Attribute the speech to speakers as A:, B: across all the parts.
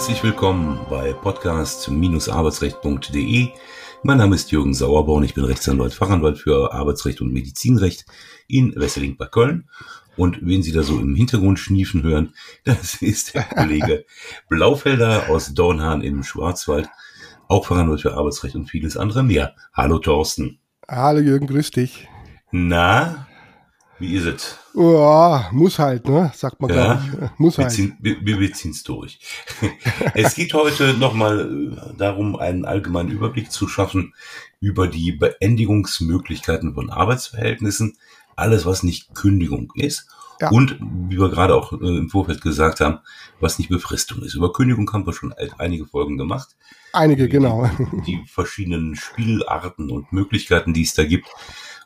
A: Herzlich willkommen bei podcast-arbeitsrecht.de. Mein Name ist Jürgen Sauerborn, ich bin Rechtsanwalt, Fachanwalt für Arbeitsrecht und Medizinrecht in Wesseling bei Köln. Und wen Sie da so im Hintergrund schniefen hören, das ist der Kollege Blaufelder aus Dornhahn im Schwarzwald, auch Fachanwalt für Arbeitsrecht und vieles andere mehr. Hallo Thorsten.
B: Hallo Jürgen, grüß dich.
A: Na, wie ist es?
B: Oh, muss halt, ne? Sagt man ja,
A: gar Muss wir halt. Ziehen, wir, wir ziehen es durch. es geht heute nochmal äh, darum, einen allgemeinen Überblick zu schaffen über die Beendigungsmöglichkeiten von Arbeitsverhältnissen. Alles, was nicht Kündigung ist. Ja. Und, wie wir gerade auch äh, im Vorfeld gesagt haben, was nicht Befristung ist. Über Kündigung haben wir schon einige Folgen gemacht.
B: Einige, genau.
A: Die, die verschiedenen Spielarten und Möglichkeiten, die es da gibt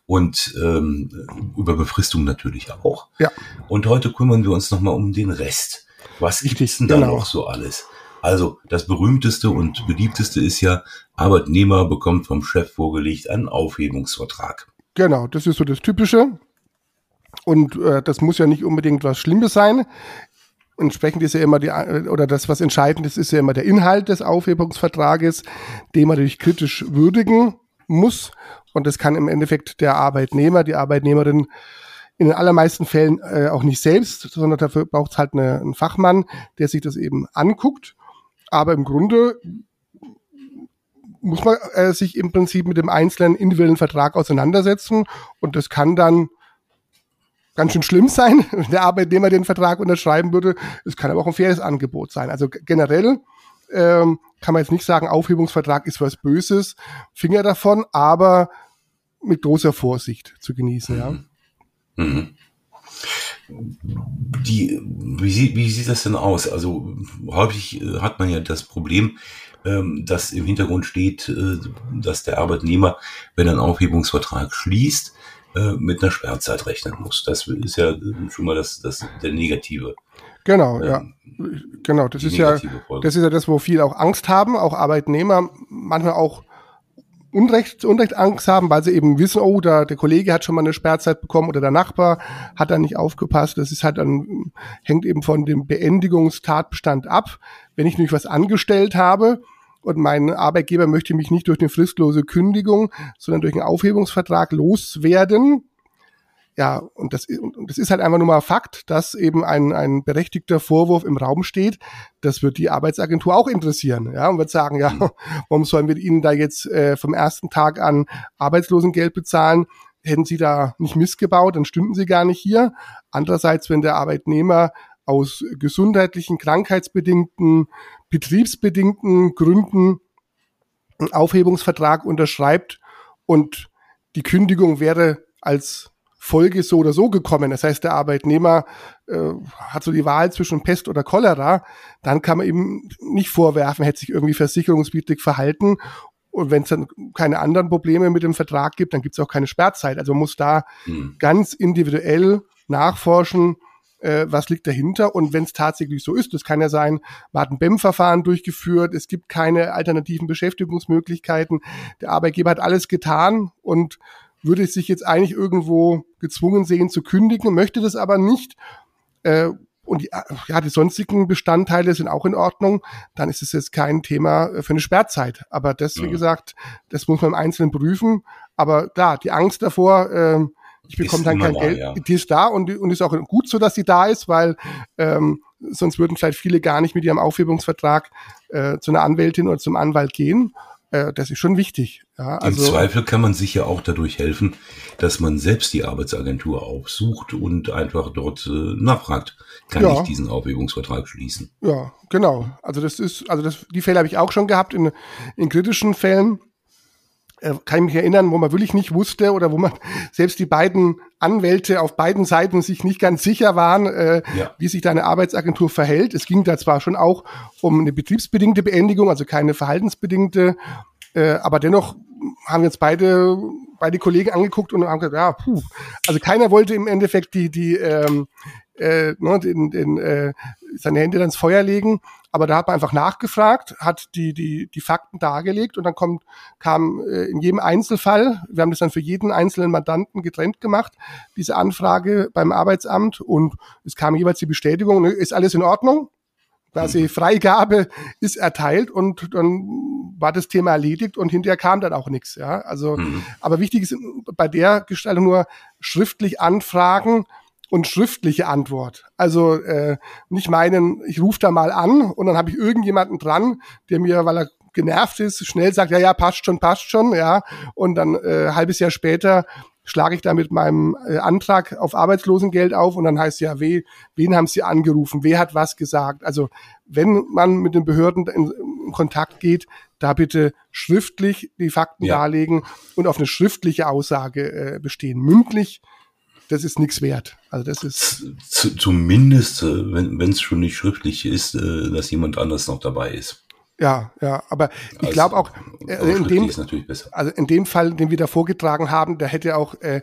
A: und ähm, über Befristung natürlich auch. Ja. Und heute kümmern wir uns nochmal um den Rest. Was gibt es denn da genau. noch so alles? Also das berühmteste und beliebteste ist ja, Arbeitnehmer bekommt vom Chef vorgelegt einen Aufhebungsvertrag.
B: Genau, das ist so das Typische. Und äh, das muss ja nicht unbedingt was Schlimmes sein. Entsprechend ist ja immer die, oder das, was entscheidend ist, ist ja immer der Inhalt des Aufhebungsvertrages, den man natürlich kritisch würdigen muss. Und das kann im Endeffekt der Arbeitnehmer, die Arbeitnehmerin in den allermeisten Fällen äh, auch nicht selbst, sondern dafür braucht es halt eine, einen Fachmann, der sich das eben anguckt. Aber im Grunde muss man äh, sich im Prinzip mit dem einzelnen individuellen Vertrag auseinandersetzen. Und das kann dann ganz schön schlimm sein, wenn der Arbeitnehmer den Vertrag unterschreiben würde. Es kann aber auch ein faires Angebot sein. Also generell ähm, kann man jetzt nicht sagen, Aufhebungsvertrag ist was Böses, Finger davon, aber mit großer Vorsicht zu genießen, ja. Mhm.
A: Die, wie, sieht, wie sieht das denn aus? Also häufig äh, hat man ja das Problem, ähm, dass im Hintergrund steht, äh, dass der Arbeitnehmer, wenn er einen Aufhebungsvertrag schließt, äh, mit einer Sperrzeit rechnen muss. Das ist ja schon mal das, das der negative.
B: Genau, ähm, ja. Genau, das ist ja, das ist ja das, wo viele auch Angst haben, auch Arbeitnehmer, manchmal auch Unrecht, Unrecht Angst haben, weil sie eben wissen, oh, da, der Kollege hat schon mal eine Sperrzeit bekommen oder der Nachbar hat da nicht aufgepasst. Das ist halt dann, hängt eben von dem Beendigungstatbestand ab. Wenn ich nämlich was angestellt habe und mein Arbeitgeber möchte mich nicht durch eine fristlose Kündigung, sondern durch einen Aufhebungsvertrag loswerden, ja, und das, und das ist halt einfach nur mal Fakt, dass eben ein, ein berechtigter Vorwurf im Raum steht. Das wird die Arbeitsagentur auch interessieren. Ja, und wird sagen, ja, mhm. warum sollen wir Ihnen da jetzt äh, vom ersten Tag an Arbeitslosengeld bezahlen? Hätten Sie da nicht missgebaut, dann stünden Sie gar nicht hier. Andererseits, wenn der Arbeitnehmer aus gesundheitlichen, krankheitsbedingten, betriebsbedingten Gründen einen Aufhebungsvertrag unterschreibt und die Kündigung wäre als Folge so oder so gekommen. Das heißt, der Arbeitnehmer äh, hat so die Wahl zwischen Pest oder Cholera, dann kann man ihm nicht vorwerfen, hätte sich irgendwie versicherungswidrig verhalten. Und wenn es dann keine anderen Probleme mit dem Vertrag gibt, dann gibt es auch keine Sperrzeit. Also man muss da hm. ganz individuell nachforschen, äh, was liegt dahinter. Und wenn es tatsächlich so ist, das kann ja sein, man hat ein BEM-Verfahren durchgeführt, es gibt keine alternativen Beschäftigungsmöglichkeiten, der Arbeitgeber hat alles getan und würde sich jetzt eigentlich irgendwo gezwungen sehen zu kündigen, möchte das aber nicht. Äh, und die, ja, die sonstigen Bestandteile sind auch in Ordnung, dann ist es jetzt kein Thema für eine Sperrzeit. Aber das, wie ja. gesagt, das muss man im Einzelnen prüfen. Aber klar, die Angst davor, äh, ich bekomme dann kein da, Geld, ja. die ist da und, und ist auch gut so, dass sie da ist, weil ähm, sonst würden vielleicht viele gar nicht mit ihrem Aufhebungsvertrag äh, zu einer Anwältin oder zum Anwalt gehen. Äh, das ist schon wichtig.
A: Ja, also Im Zweifel kann man sich ja auch dadurch helfen, dass man selbst die Arbeitsagentur aufsucht und einfach dort äh, nachfragt, kann ja. ich diesen Aufhebungsvertrag schließen?
B: Ja, genau. Also das ist, also das, die Fälle habe ich auch schon gehabt in, in kritischen Fällen. Äh, kann ich mich erinnern, wo man wirklich nicht wusste oder wo man selbst die beiden Anwälte auf beiden Seiten sich nicht ganz sicher waren, äh, ja. wie sich da eine Arbeitsagentur verhält. Es ging da zwar schon auch um eine betriebsbedingte Beendigung, also keine verhaltensbedingte, äh, aber dennoch haben jetzt beide, beide Kollegen angeguckt und haben gesagt, ja, puh. Also keiner wollte im Endeffekt die, die, ähm, äh, ne, den, den, äh, seine Hände dann ins Feuer legen. Aber da hat man einfach nachgefragt, hat die, die, die Fakten dargelegt und dann kommt, kam äh, in jedem Einzelfall, wir haben das dann für jeden einzelnen Mandanten getrennt gemacht, diese Anfrage beim Arbeitsamt und es kam jeweils die Bestätigung, ne, ist alles in Ordnung? quasi mhm. Freigabe ist erteilt und dann war das Thema erledigt und hinterher kam dann auch nichts. Ja, also, mhm. aber wichtig ist bei der Gestaltung nur schriftlich anfragen und schriftliche Antwort. Also äh, nicht meinen, ich rufe da mal an und dann habe ich irgendjemanden dran, der mir, weil er genervt ist, schnell sagt, ja, ja, passt schon, passt schon, ja. Und dann äh, halbes Jahr später schlage ich da mit meinem äh, Antrag auf Arbeitslosengeld auf und dann heißt ja, we, wen haben Sie angerufen, wer hat was gesagt. Also wenn man mit den Behörden in, in Kontakt geht, da bitte schriftlich die Fakten ja. darlegen und auf eine schriftliche Aussage äh, bestehen. Mündlich, das ist nichts wert. Also das ist
A: Z zumindest, äh, wenn es schon nicht schriftlich ist, äh, dass jemand anders noch dabei ist.
B: Ja, ja, aber ich also, glaube auch, äh, in dem, also in dem Fall, den wir da vorgetragen haben, da hätte auch äh,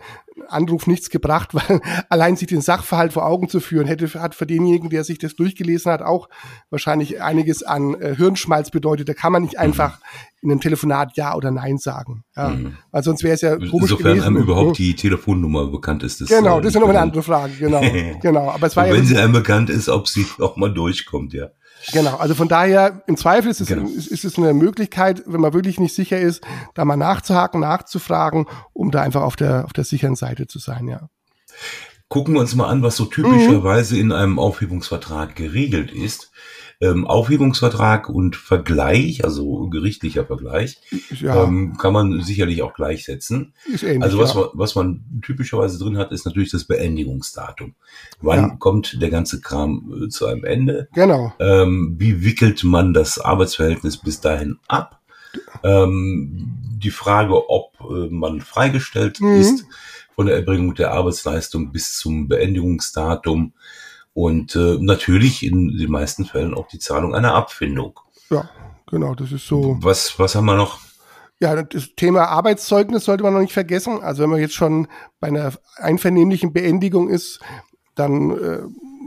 B: Anruf nichts gebracht, weil allein sich den Sachverhalt vor Augen zu führen, hätte hat für denjenigen, der sich das durchgelesen hat, auch wahrscheinlich einiges an äh, Hirnschmalz bedeutet. Da kann man nicht mhm. einfach in einem Telefonat Ja oder Nein sagen. Ja. Mhm. Weil sonst wäre es ja
A: komisch Insofern gewesen. einem überhaupt die Telefonnummer bekannt ist.
B: Das, genau, das ist ja noch eine andere Frage. Genau, genau.
A: Aber es war ja, wenn sie einem bekannt ist, ob sie auch mal durchkommt, ja.
B: Genau, also von daher, im Zweifel ist es, genau. ist, ist es eine Möglichkeit, wenn man wirklich nicht sicher ist, da mal nachzuhaken, nachzufragen, um da einfach auf der, auf der sicheren Seite zu sein, ja.
A: Gucken wir uns mal an, was so typischerweise mhm. in einem Aufhebungsvertrag geregelt ist ähm, Aufhebungsvertrag und Vergleich, also gerichtlicher Vergleich, ja. ähm, kann man sicherlich auch gleichsetzen. Ähnlich, also was, ja. man, was man typischerweise drin hat, ist natürlich das Beendigungsdatum. Wann ja. kommt der ganze Kram äh, zu einem Ende?
B: Genau.
A: Ähm, wie wickelt man das Arbeitsverhältnis bis dahin ab? Ähm, die Frage, ob äh, man freigestellt mhm. ist von der Erbringung der Arbeitsleistung bis zum Beendigungsdatum und äh, natürlich in den meisten Fällen auch die Zahlung einer Abfindung.
B: Ja, genau, das ist so.
A: Was, was haben wir noch?
B: Ja, das Thema Arbeitszeugnis sollte man noch nicht vergessen. Also wenn man jetzt schon bei einer einvernehmlichen Beendigung ist, dann äh,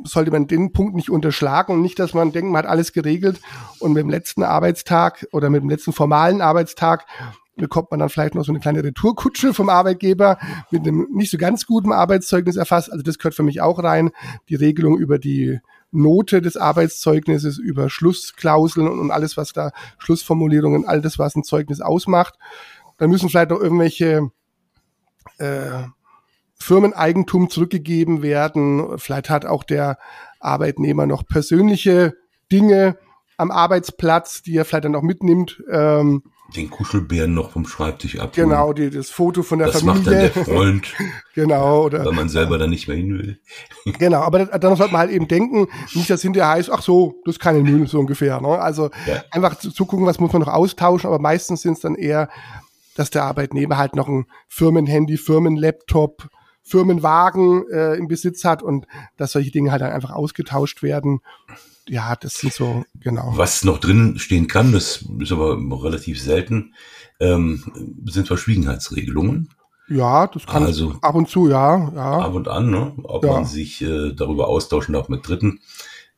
B: sollte man den Punkt nicht unterschlagen und nicht, dass man denkt, man hat alles geregelt und mit dem letzten Arbeitstag oder mit dem letzten formalen Arbeitstag bekommt man dann vielleicht noch so eine kleine Retourkutsche vom Arbeitgeber mit einem nicht so ganz guten Arbeitszeugnis erfasst. Also das gehört für mich auch rein. Die Regelung über die Note des Arbeitszeugnisses, über Schlussklauseln und alles, was da Schlussformulierungen, all das, was ein Zeugnis ausmacht. Dann müssen vielleicht auch irgendwelche äh, Firmeneigentum zurückgegeben werden. Vielleicht hat auch der Arbeitnehmer noch persönliche Dinge am Arbeitsplatz, die er vielleicht dann auch mitnimmt. Ähm,
A: den Kuschelbären noch vom Schreibtisch ab.
B: Genau, die, das Foto von der
A: das
B: Familie.
A: Das macht dann der Freund.
B: genau.
A: Oder, weil man selber dann nicht mehr hin will.
B: genau, aber dann sollte man halt eben denken, nicht, dass hinterher heißt, ach so, das ist keine Müll, so ungefähr. Ne? Also ja. einfach zu, zu gucken, was muss man noch austauschen, aber meistens sind es dann eher, dass der Arbeitnehmer halt noch ein Firmenhandy, Firmenlaptop, Firmenwagen äh, im Besitz hat und dass solche Dinge halt dann einfach ausgetauscht werden ja, das sind so, genau.
A: Was noch drin stehen kann, das ist aber relativ selten, ähm, sind Verschwiegenheitsregelungen.
B: Ja, das kann also ab und zu, ja, ja.
A: Ab und an, ne? ob ja. man sich äh, darüber austauschen darf mit Dritten,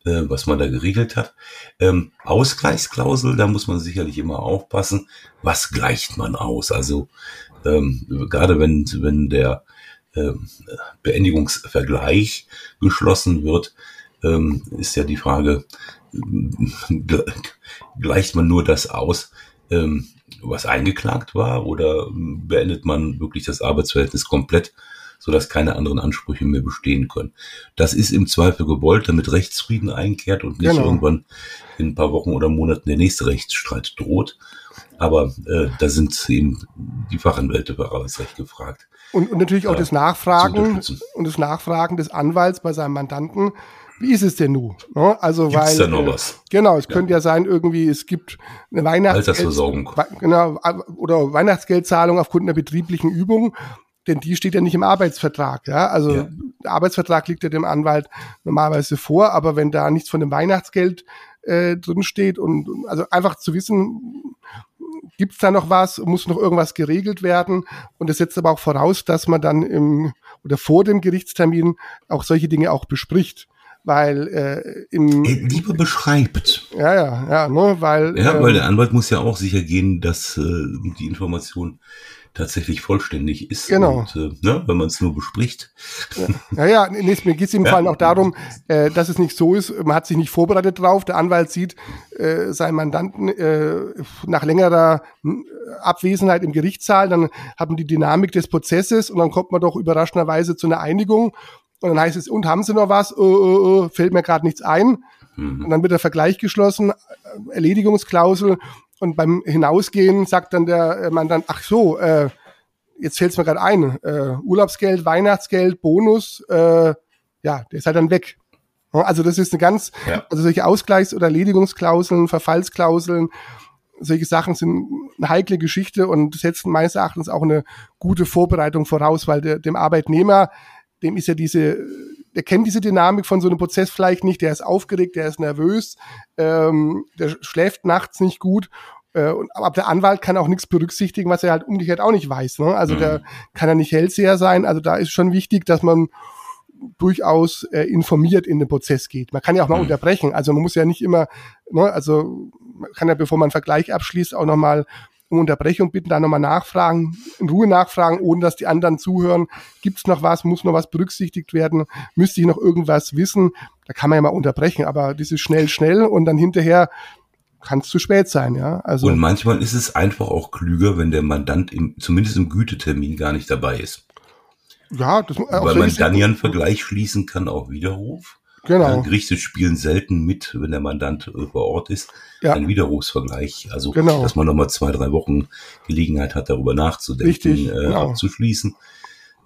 A: äh, was man da geregelt hat. Ähm, Ausgleichsklausel, da muss man sicherlich immer aufpassen, was gleicht man aus? Also ähm, gerade wenn, wenn der äh, Beendigungsvergleich geschlossen wird, ähm, ist ja die Frage, gleicht man nur das aus, ähm, was eingeklagt war, oder beendet man wirklich das Arbeitsverhältnis komplett, sodass keine anderen Ansprüche mehr bestehen können? Das ist im Zweifel gewollt, damit Rechtsfrieden einkehrt und nicht genau. irgendwann in ein paar Wochen oder Monaten der nächste Rechtsstreit droht. Aber äh, da sind eben die Fachanwälte für Arbeitsrecht gefragt.
B: Und, und natürlich auch äh, das Nachfragen und das Nachfragen des Anwalts bei seinem Mandanten wie ist es denn nun? Ne? Also, Gibt's weil,
A: da noch was?
B: Genau, es ja. könnte ja sein, irgendwie, es gibt eine Weihnachtsgeld, genau, oder Weihnachtsgeldzahlung aufgrund einer betrieblichen Übung, denn die steht ja nicht im Arbeitsvertrag. Ja? Also ja. der Arbeitsvertrag liegt ja dem Anwalt normalerweise vor, aber wenn da nichts von dem Weihnachtsgeld äh, drin steht und also einfach zu wissen, gibt es da noch was, muss noch irgendwas geregelt werden und das setzt aber auch voraus, dass man dann im oder vor dem Gerichtstermin auch solche Dinge auch bespricht weil äh, im
A: er lieber beschreibt.
B: Ja, ja, ja, ne, weil
A: ja, äh, weil der Anwalt muss ja auch sicher gehen, dass äh, die Information tatsächlich vollständig ist.
B: Genau.
A: Und, äh, ne, wenn man es nur bespricht.
B: Ja, ja, nee, mir geht es im ja. Fall auch darum, äh, dass es nicht so ist, man hat sich nicht vorbereitet drauf, der Anwalt sieht äh, seinen Mandanten äh, nach längerer äh, Abwesenheit im Gerichtssaal, dann haben die Dynamik des Prozesses und dann kommt man doch überraschenderweise zu einer Einigung und dann heißt es, und haben Sie noch was? Äh, äh, äh fällt mir gerade nichts ein. Mhm. Und dann wird der Vergleich geschlossen, Erledigungsklausel und beim Hinausgehen sagt dann der Mann dann, ach so, äh, jetzt fällt es mir gerade ein, äh, Urlaubsgeld, Weihnachtsgeld, Bonus, äh, ja, der ist halt dann weg. Also das ist eine ganz, ja. also solche Ausgleichs- oder Erledigungsklauseln, Verfallsklauseln, solche Sachen sind eine heikle Geschichte und setzen meines Erachtens auch eine gute Vorbereitung voraus, weil der, dem Arbeitnehmer, dem ist ja diese der kennt diese Dynamik von so einem Prozess vielleicht nicht, der ist aufgeregt, der ist nervös, ähm, der schläft nachts nicht gut. Äh, aber der Anwalt kann auch nichts berücksichtigen, was er halt umgekehrt auch nicht weiß. Ne? Also mhm. der kann ja nicht Hellseher sein. Also da ist schon wichtig, dass man durchaus äh, informiert in den Prozess geht. Man kann ja auch mal mhm. unterbrechen. Also man muss ja nicht immer, ne, also man kann ja, bevor man einen Vergleich abschließt, auch nochmal um Unterbrechung bitten, da nochmal nachfragen, in Ruhe nachfragen, ohne dass die anderen zuhören. Gibt es noch was? Muss noch was berücksichtigt werden? Müsste ich noch irgendwas wissen? Da kann man ja mal unterbrechen, aber das ist schnell, schnell und dann hinterher kann es zu spät sein, ja.
A: Also und manchmal ist es einfach auch klüger, wenn der Mandant im, zumindest im Gütetermin gar nicht dabei ist.
B: Ja, das,
A: Weil man dann ja einen Vergleich schließen kann, auch Widerruf.
B: Genau. Ja,
A: Gerichte spielen selten mit, wenn der Mandant äh, vor Ort ist.
B: Ja.
A: Ein Widerrufsvergleich. Also,
B: genau.
A: dass man nochmal zwei, drei Wochen Gelegenheit hat, darüber nachzudenken,
B: Richtig,
A: äh, genau. abzuschließen.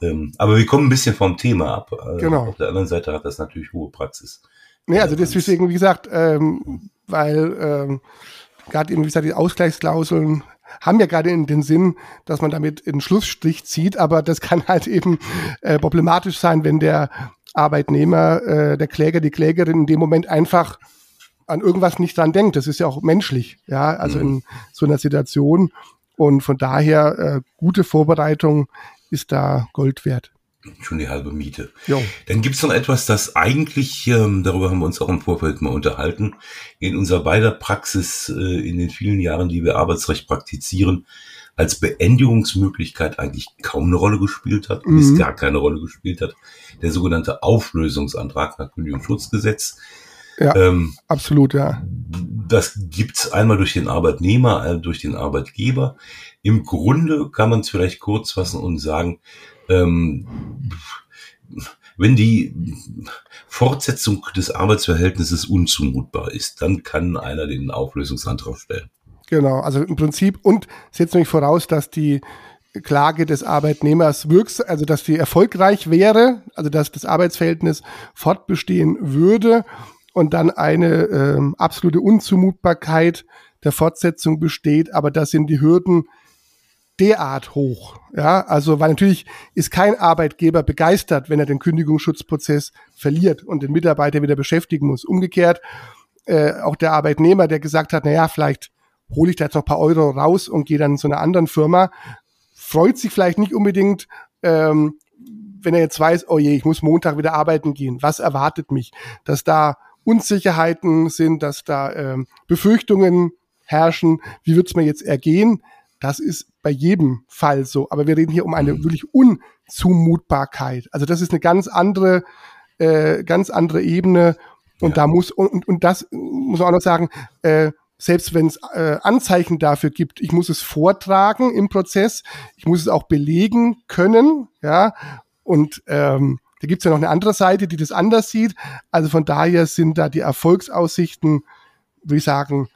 A: Ähm, aber wir kommen ein bisschen vom Thema ab.
B: Äh, genau.
A: Auf der anderen Seite hat das natürlich hohe Praxis.
B: Nee, also deswegen, wie gesagt, ähm, weil ähm, gerade eben, wie gesagt, die Ausgleichsklauseln haben ja gerade in den Sinn, dass man damit einen Schlussstrich zieht, aber das kann halt eben äh, problematisch sein, wenn der Arbeitnehmer, äh, der Kläger, die Klägerin in dem Moment einfach an irgendwas nicht dran denkt. Das ist ja auch menschlich, ja, also mhm. in so einer Situation. Und von daher, äh, gute Vorbereitung ist da Gold wert.
A: Schon die halbe Miete.
B: Jo.
A: Dann gibt's noch etwas, das eigentlich, ähm, darüber haben wir uns auch im Vorfeld mal unterhalten, in unserer beider Praxis äh, in den vielen Jahren, die wir Arbeitsrecht praktizieren, als Beendigungsmöglichkeit eigentlich kaum eine Rolle gespielt hat, mhm. bis gar keine Rolle gespielt hat. Der sogenannte Auflösungsantrag nach Kündigungsschutzgesetz.
B: Ja, ähm, absolut, ja.
A: Das gibt's einmal durch den Arbeitnehmer, äh, durch den Arbeitgeber. Im Grunde kann man es vielleicht kurz fassen und sagen, ähm, wenn die Fortsetzung des Arbeitsverhältnisses unzumutbar ist, dann kann einer den Auflösungsantrag stellen.
B: Genau, also im Prinzip und setzt nämlich voraus, dass die Klage des Arbeitnehmers wirks, also dass die erfolgreich wäre, also dass das Arbeitsverhältnis fortbestehen würde und dann eine ähm, absolute Unzumutbarkeit der Fortsetzung besteht, aber das sind die Hürden derart hoch. Ja, also weil natürlich ist kein Arbeitgeber begeistert, wenn er den Kündigungsschutzprozess verliert und den Mitarbeiter wieder beschäftigen muss. Umgekehrt äh, auch der Arbeitnehmer, der gesagt hat, na ja, vielleicht hole ich da jetzt noch ein paar Euro raus und gehe dann zu einer anderen Firma. Freut sich vielleicht nicht unbedingt, ähm, wenn er jetzt weiß, oh je, ich muss Montag wieder arbeiten gehen. Was erwartet mich? Dass da Unsicherheiten sind, dass da ähm, Befürchtungen herrschen. Wie wird es mir jetzt ergehen? Das ist bei jedem Fall so. Aber wir reden hier um eine wirklich Unzumutbarkeit. Also das ist eine ganz andere, äh, ganz andere Ebene. Und ja. da muss, und, und das muss man auch noch sagen, äh, selbst wenn es äh, Anzeichen dafür gibt, ich muss es vortragen im Prozess, ich muss es auch belegen können, ja, und ähm, da gibt's ja noch eine andere Seite, die das anders sieht. Also von daher sind da die Erfolgsaussichten, würde ich sagen,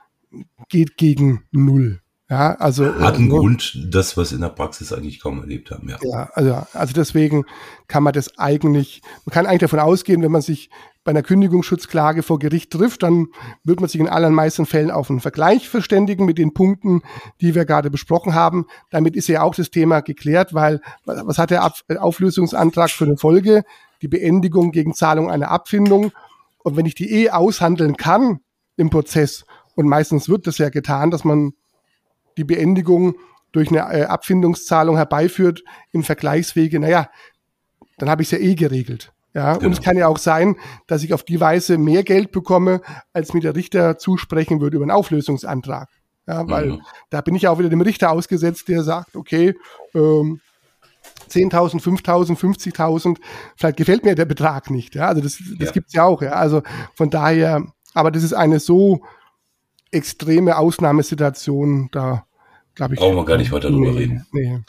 B: geht gegen null. Ja, also
A: hat einen äh, Grund, das was in der Praxis eigentlich kaum erlebt haben. Ja.
B: ja, also, also deswegen kann man das eigentlich, man kann eigentlich davon ausgehen, wenn man sich bei einer Kündigungsschutzklage vor Gericht trifft, dann wird man sich in allermeisten Fällen auf einen Vergleich verständigen mit den Punkten, die wir gerade besprochen haben. Damit ist ja auch das Thema geklärt, weil was hat der Auflösungsantrag für eine Folge? Die Beendigung gegen Zahlung einer Abfindung. Und wenn ich die eh aushandeln kann im Prozess, und meistens wird das ja getan, dass man die Beendigung durch eine äh, Abfindungszahlung herbeiführt im Vergleichswege, naja, dann habe ich es ja eh geregelt. Ja, genau. und es kann ja auch sein, dass ich auf die Weise mehr Geld bekomme, als mir der Richter zusprechen würde über einen Auflösungsantrag. Ja, weil mhm. da bin ich auch wieder dem Richter ausgesetzt, der sagt, okay, ähm, 10.000, 5.000, 50.000, vielleicht gefällt mir der Betrag nicht. Ja, also das, das ja. gibt's ja auch. Ja, also von daher, aber das ist eine so extreme Ausnahmesituation, da glaube ich.
A: Brauchen wir gar nicht weiter drüber nee, reden. Nee.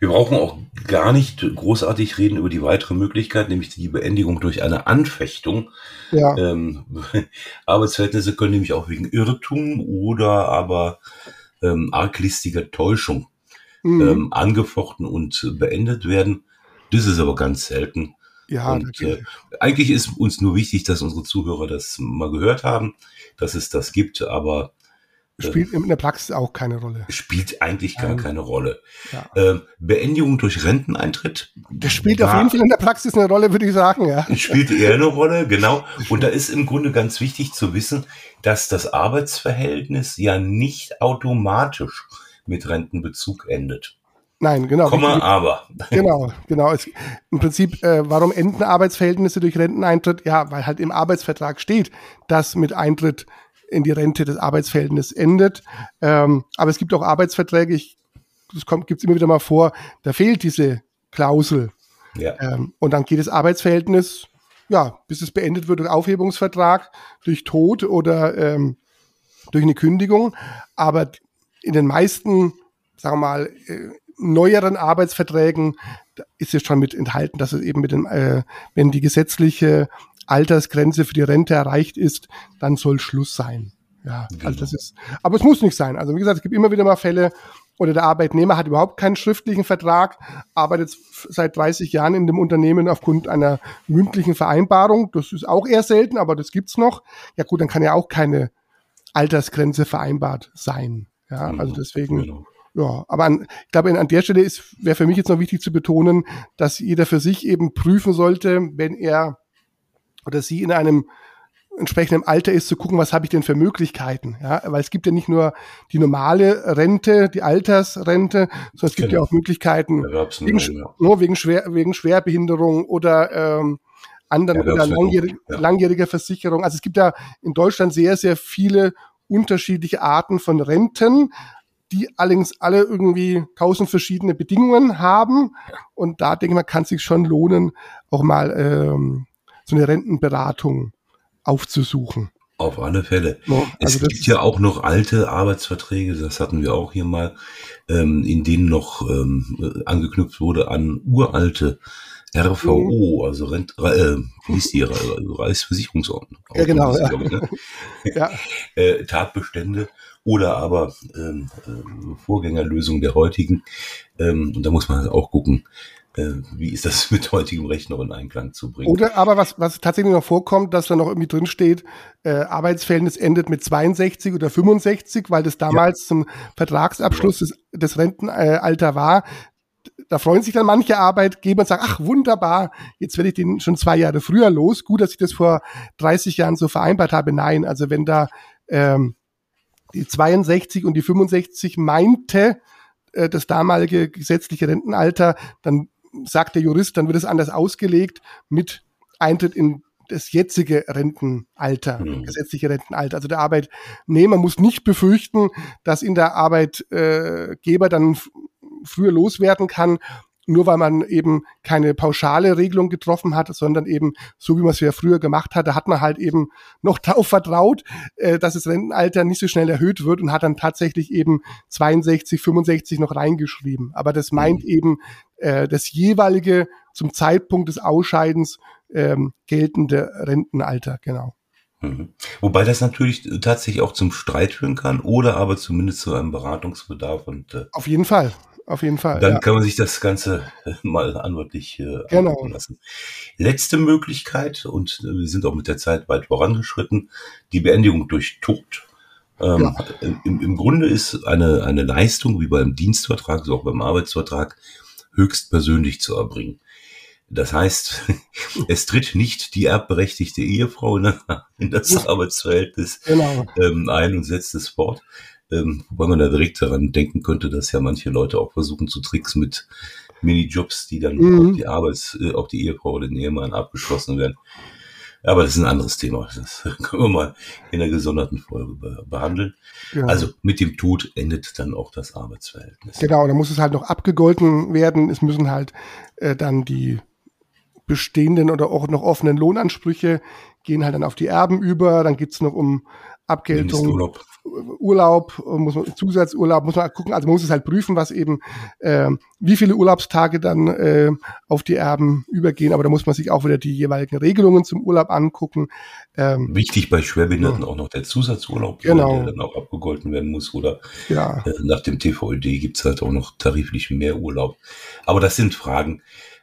A: Wir brauchen auch gar nicht großartig reden über die weitere Möglichkeit, nämlich die Beendigung durch eine Anfechtung. Ja. Ähm, Arbeitsverhältnisse können nämlich auch wegen Irrtum oder aber ähm, arglistiger Täuschung mhm. ähm, angefochten und beendet werden. Das ist aber ganz selten. Ja, und, äh, eigentlich ist uns nur wichtig, dass unsere Zuhörer das mal gehört haben, dass es das gibt, aber
B: Spielt in der Praxis auch keine Rolle.
A: Spielt eigentlich gar ähm, keine Rolle. Ja. Ähm, Beendigung durch Renteneintritt.
B: Das spielt auf jeden Fall in der Praxis eine Rolle, würde ich sagen, ja.
A: Spielt eher eine Rolle, genau. Und da ist im Grunde ganz wichtig zu wissen, dass das Arbeitsverhältnis ja nicht automatisch mit Rentenbezug endet.
B: Nein, genau.
A: Komma, aber.
B: Genau, genau. Es, Im Prinzip, äh, warum enden Arbeitsverhältnisse durch Renteneintritt? Ja, weil halt im Arbeitsvertrag steht, dass mit Eintritt in die Rente das Arbeitsverhältnis endet. Ähm, aber es gibt auch Arbeitsverträge, ich, das gibt es immer wieder mal vor, da fehlt diese Klausel. Ja. Ähm, und dann geht das Arbeitsverhältnis, ja, bis es beendet wird durch Aufhebungsvertrag, durch Tod oder ähm, durch eine Kündigung. Aber in den meisten, sagen wir mal, äh, neueren Arbeitsverträgen ist es schon mit enthalten, dass es eben mit dem, äh, wenn die gesetzliche Altersgrenze für die Rente erreicht ist, dann soll Schluss sein. Ja, genau. also das ist, aber es muss nicht sein. Also wie gesagt, es gibt immer wieder mal Fälle, oder der Arbeitnehmer hat überhaupt keinen schriftlichen Vertrag, arbeitet seit 30 Jahren in dem Unternehmen aufgrund einer mündlichen Vereinbarung. Das ist auch eher selten, aber das gibt's noch. Ja gut, dann kann ja auch keine Altersgrenze vereinbart sein. Ja, also mhm, deswegen. Genau. Ja, aber an, ich glaube, an der Stelle ist, wäre für mich jetzt noch wichtig zu betonen, dass jeder für sich eben prüfen sollte, wenn er oder sie in einem entsprechenden Alter ist, zu gucken, was habe ich denn für Möglichkeiten. Ja, weil es gibt ja nicht nur die normale Rente, die Altersrente, sondern es gibt genau. ja auch Möglichkeiten wegen, ja. nur wegen, Schwer, wegen Schwerbehinderung oder ähm, anderen oder langjährig, ja. langjähriger Versicherung. Also es gibt ja in Deutschland sehr, sehr viele unterschiedliche Arten von Renten, die allerdings alle irgendwie tausend verschiedene Bedingungen haben. Und da denke ich mal, kann es sich schon lohnen, auch mal ähm, so eine Rentenberatung aufzusuchen.
A: Auf alle Fälle. Ja, also es gibt ja auch noch alte Arbeitsverträge, das hatten wir auch hier mal, ähm, in denen noch ähm, angeknüpft wurde an uralte RVO, mhm. also Rent, äh, wie hieß die, Reichsversicherungsordnung.
B: Ja, genau. Ja. Ich, ne?
A: ja. Äh, Tatbestände oder aber ähm, äh, Vorgängerlösungen der heutigen. Ähm, und da muss man halt auch gucken, äh, wie ist das mit heutigem Recht noch in Einklang zu bringen?
B: Oder aber was, was tatsächlich noch vorkommt, dass da noch irgendwie drin steht, äh, Arbeitsverhältnis endet mit 62 oder 65, weil das damals ja. zum Vertragsabschluss des, des Rentenalter war. Da freuen sich dann manche Arbeitgeber und sagen, ach wunderbar, jetzt werde ich den schon zwei Jahre früher los. Gut, dass ich das vor 30 Jahren so vereinbart habe. Nein, also wenn da ähm, die 62 und die 65 meinte, äh, das damalige gesetzliche Rentenalter, dann sagt der Jurist, dann wird es anders ausgelegt mit Eintritt in das jetzige Rentenalter, mhm. gesetzliche Rentenalter. Also der Arbeitnehmer muss nicht befürchten, dass ihn der Arbeitgeber dann früher loswerden kann, nur weil man eben keine pauschale Regelung getroffen hat, sondern eben so wie man es ja früher gemacht hat, da hat man halt eben noch darauf vertraut, äh, dass das Rentenalter nicht so schnell erhöht wird und hat dann tatsächlich eben 62, 65 noch reingeschrieben. Aber das meint mhm. eben äh, das jeweilige zum Zeitpunkt des Ausscheidens ähm, geltende Rentenalter, genau.
A: Mhm. Wobei das natürlich tatsächlich auch zum Streit führen kann oder aber zumindest zu einem Beratungsbedarf und
B: äh, auf jeden Fall auf jeden Fall.
A: Dann ja. kann man sich das Ganze mal anwaltlich äh,
B: genau.
A: lassen. Letzte Möglichkeit, und äh, wir sind auch mit der Zeit weit vorangeschritten, die Beendigung durch Tod. Ähm, ja. im, Im Grunde ist eine, eine Leistung, wie beim Dienstvertrag, so auch beim Arbeitsvertrag, höchstpersönlich zu erbringen. Das heißt, es tritt nicht die erbberechtigte Ehefrau in das Arbeitsverhältnis genau. ähm, ein und setzt es fort, ähm, wobei man da direkt daran denken könnte, dass ja manche Leute auch versuchen zu Tricks mit Minijobs, die dann mhm. auf die Arbeits-, äh, auf die Ehefrau oder den Ehemann abgeschlossen werden. Aber das ist ein anderes Thema. Das können wir mal in einer gesonderten Folge be behandeln. Ja. Also mit dem Tod endet dann auch das Arbeitsverhältnis.
B: Genau, da muss es halt noch abgegolten werden. Es müssen halt äh, dann die bestehenden oder auch noch offenen Lohnansprüche gehen halt dann auf die Erben über. Dann geht's noch um Abgeltung, Urlaub, muss man, Zusatzurlaub, muss man gucken, also man muss es halt prüfen, was eben, äh, wie viele Urlaubstage dann äh, auf die Erben übergehen, aber da muss man sich auch wieder die jeweiligen Regelungen zum Urlaub angucken.
A: Ähm, Wichtig bei Schwerbehinderten ja. auch noch der Zusatzurlaub,
B: genau.
A: der dann auch abgegolten werden muss oder ja. äh, nach dem TVLD gibt's halt auch noch tariflich mehr Urlaub. Aber das sind Fragen,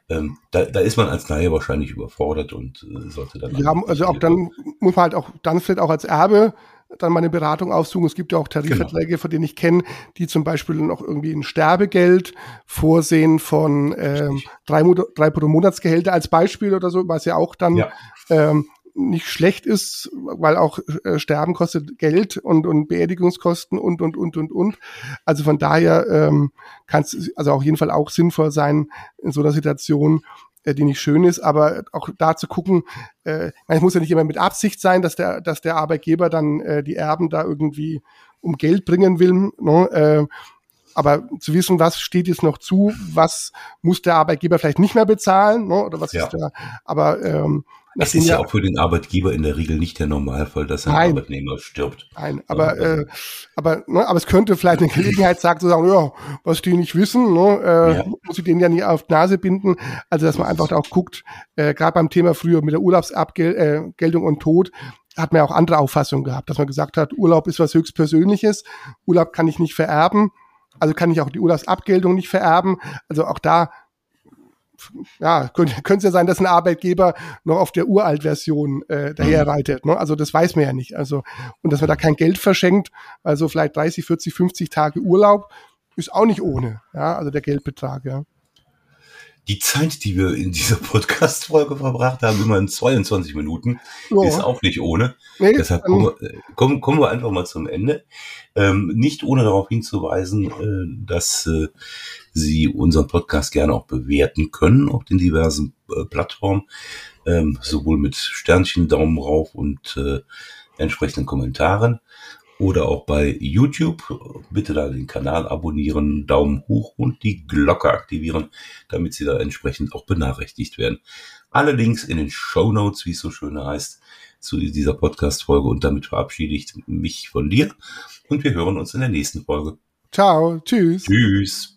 A: ähm, da, da ist man als Laie wahrscheinlich überfordert und äh, sollte dann.
B: Ja, also auch dann muss man halt auch dann vielleicht auch als Erbe dann mal eine Beratung aufsuchen. Es gibt ja auch Tarifverträge, genau. von denen ich kenne, die zum Beispiel noch irgendwie ein Sterbegeld vorsehen von ähm, drei, drei Monatsgehälter als Beispiel oder so, was ja auch dann ja. Ähm, nicht schlecht ist, weil auch äh, Sterben kostet Geld und, und Beerdigungskosten und, und, und, und, und. Also von daher ähm, kann es also auf jeden Fall auch sinnvoll sein, in so einer Situation äh, die nicht schön ist, aber auch da zu gucken, äh, es muss ja nicht immer mit Absicht sein, dass der, dass der Arbeitgeber dann äh, die Erben da irgendwie um Geld bringen will. Ne? Äh, aber zu wissen, was steht jetzt noch zu, was muss der Arbeitgeber vielleicht nicht mehr bezahlen, ne? oder was ja. ist da, aber ähm,
A: das ist ja auch für den Arbeitgeber in der Regel nicht der Normalfall, dass ein Nein. Arbeitnehmer stirbt.
B: Nein, aber, äh, aber, ne, aber es könnte vielleicht eine Gelegenheit sagen, zu sagen, ja, was die nicht wissen, ne, äh, ja. muss ich denen ja nicht auf die Nase binden. Also, dass man einfach auch guckt, äh, gerade beim Thema früher mit der Urlaubsabgeltung äh, und Tod, hat man ja auch andere Auffassungen gehabt, dass man gesagt hat, Urlaub ist was höchst Persönliches, Urlaub kann ich nicht vererben, also kann ich auch die Urlaubsabgeltung nicht vererben. Also auch da ja, könnte, könnte ja sein, dass ein Arbeitgeber noch auf der Uralt-Version äh, daherreitet. Ne? Also das weiß man ja nicht. Also und dass man da kein Geld verschenkt, also vielleicht 30, 40, 50 Tage Urlaub ist auch nicht ohne. Ja, also der Geldbetrag. Ja.
A: Die Zeit, die wir in dieser Podcast-Folge verbracht haben, immer in 22 Minuten, ja. ist auch nicht ohne. Nee, Deshalb kommen wir, äh, kommen, kommen wir einfach mal zum Ende. Ähm, nicht ohne darauf hinzuweisen, äh, dass äh, Sie unseren Podcast gerne auch bewerten können auf den diversen äh, Plattformen, ähm, sowohl mit Sternchen, Daumen rauf und äh, entsprechenden Kommentaren oder auch bei YouTube. Bitte da den Kanal abonnieren, Daumen hoch und die Glocke aktivieren, damit Sie da entsprechend auch benachrichtigt werden. Allerdings in den Show Notes, wie es so schön heißt, zu dieser Podcast-Folge und damit verabschiede ich mich von dir und wir hören uns in der nächsten Folge.
B: Ciao, tschüss.
A: Tschüss.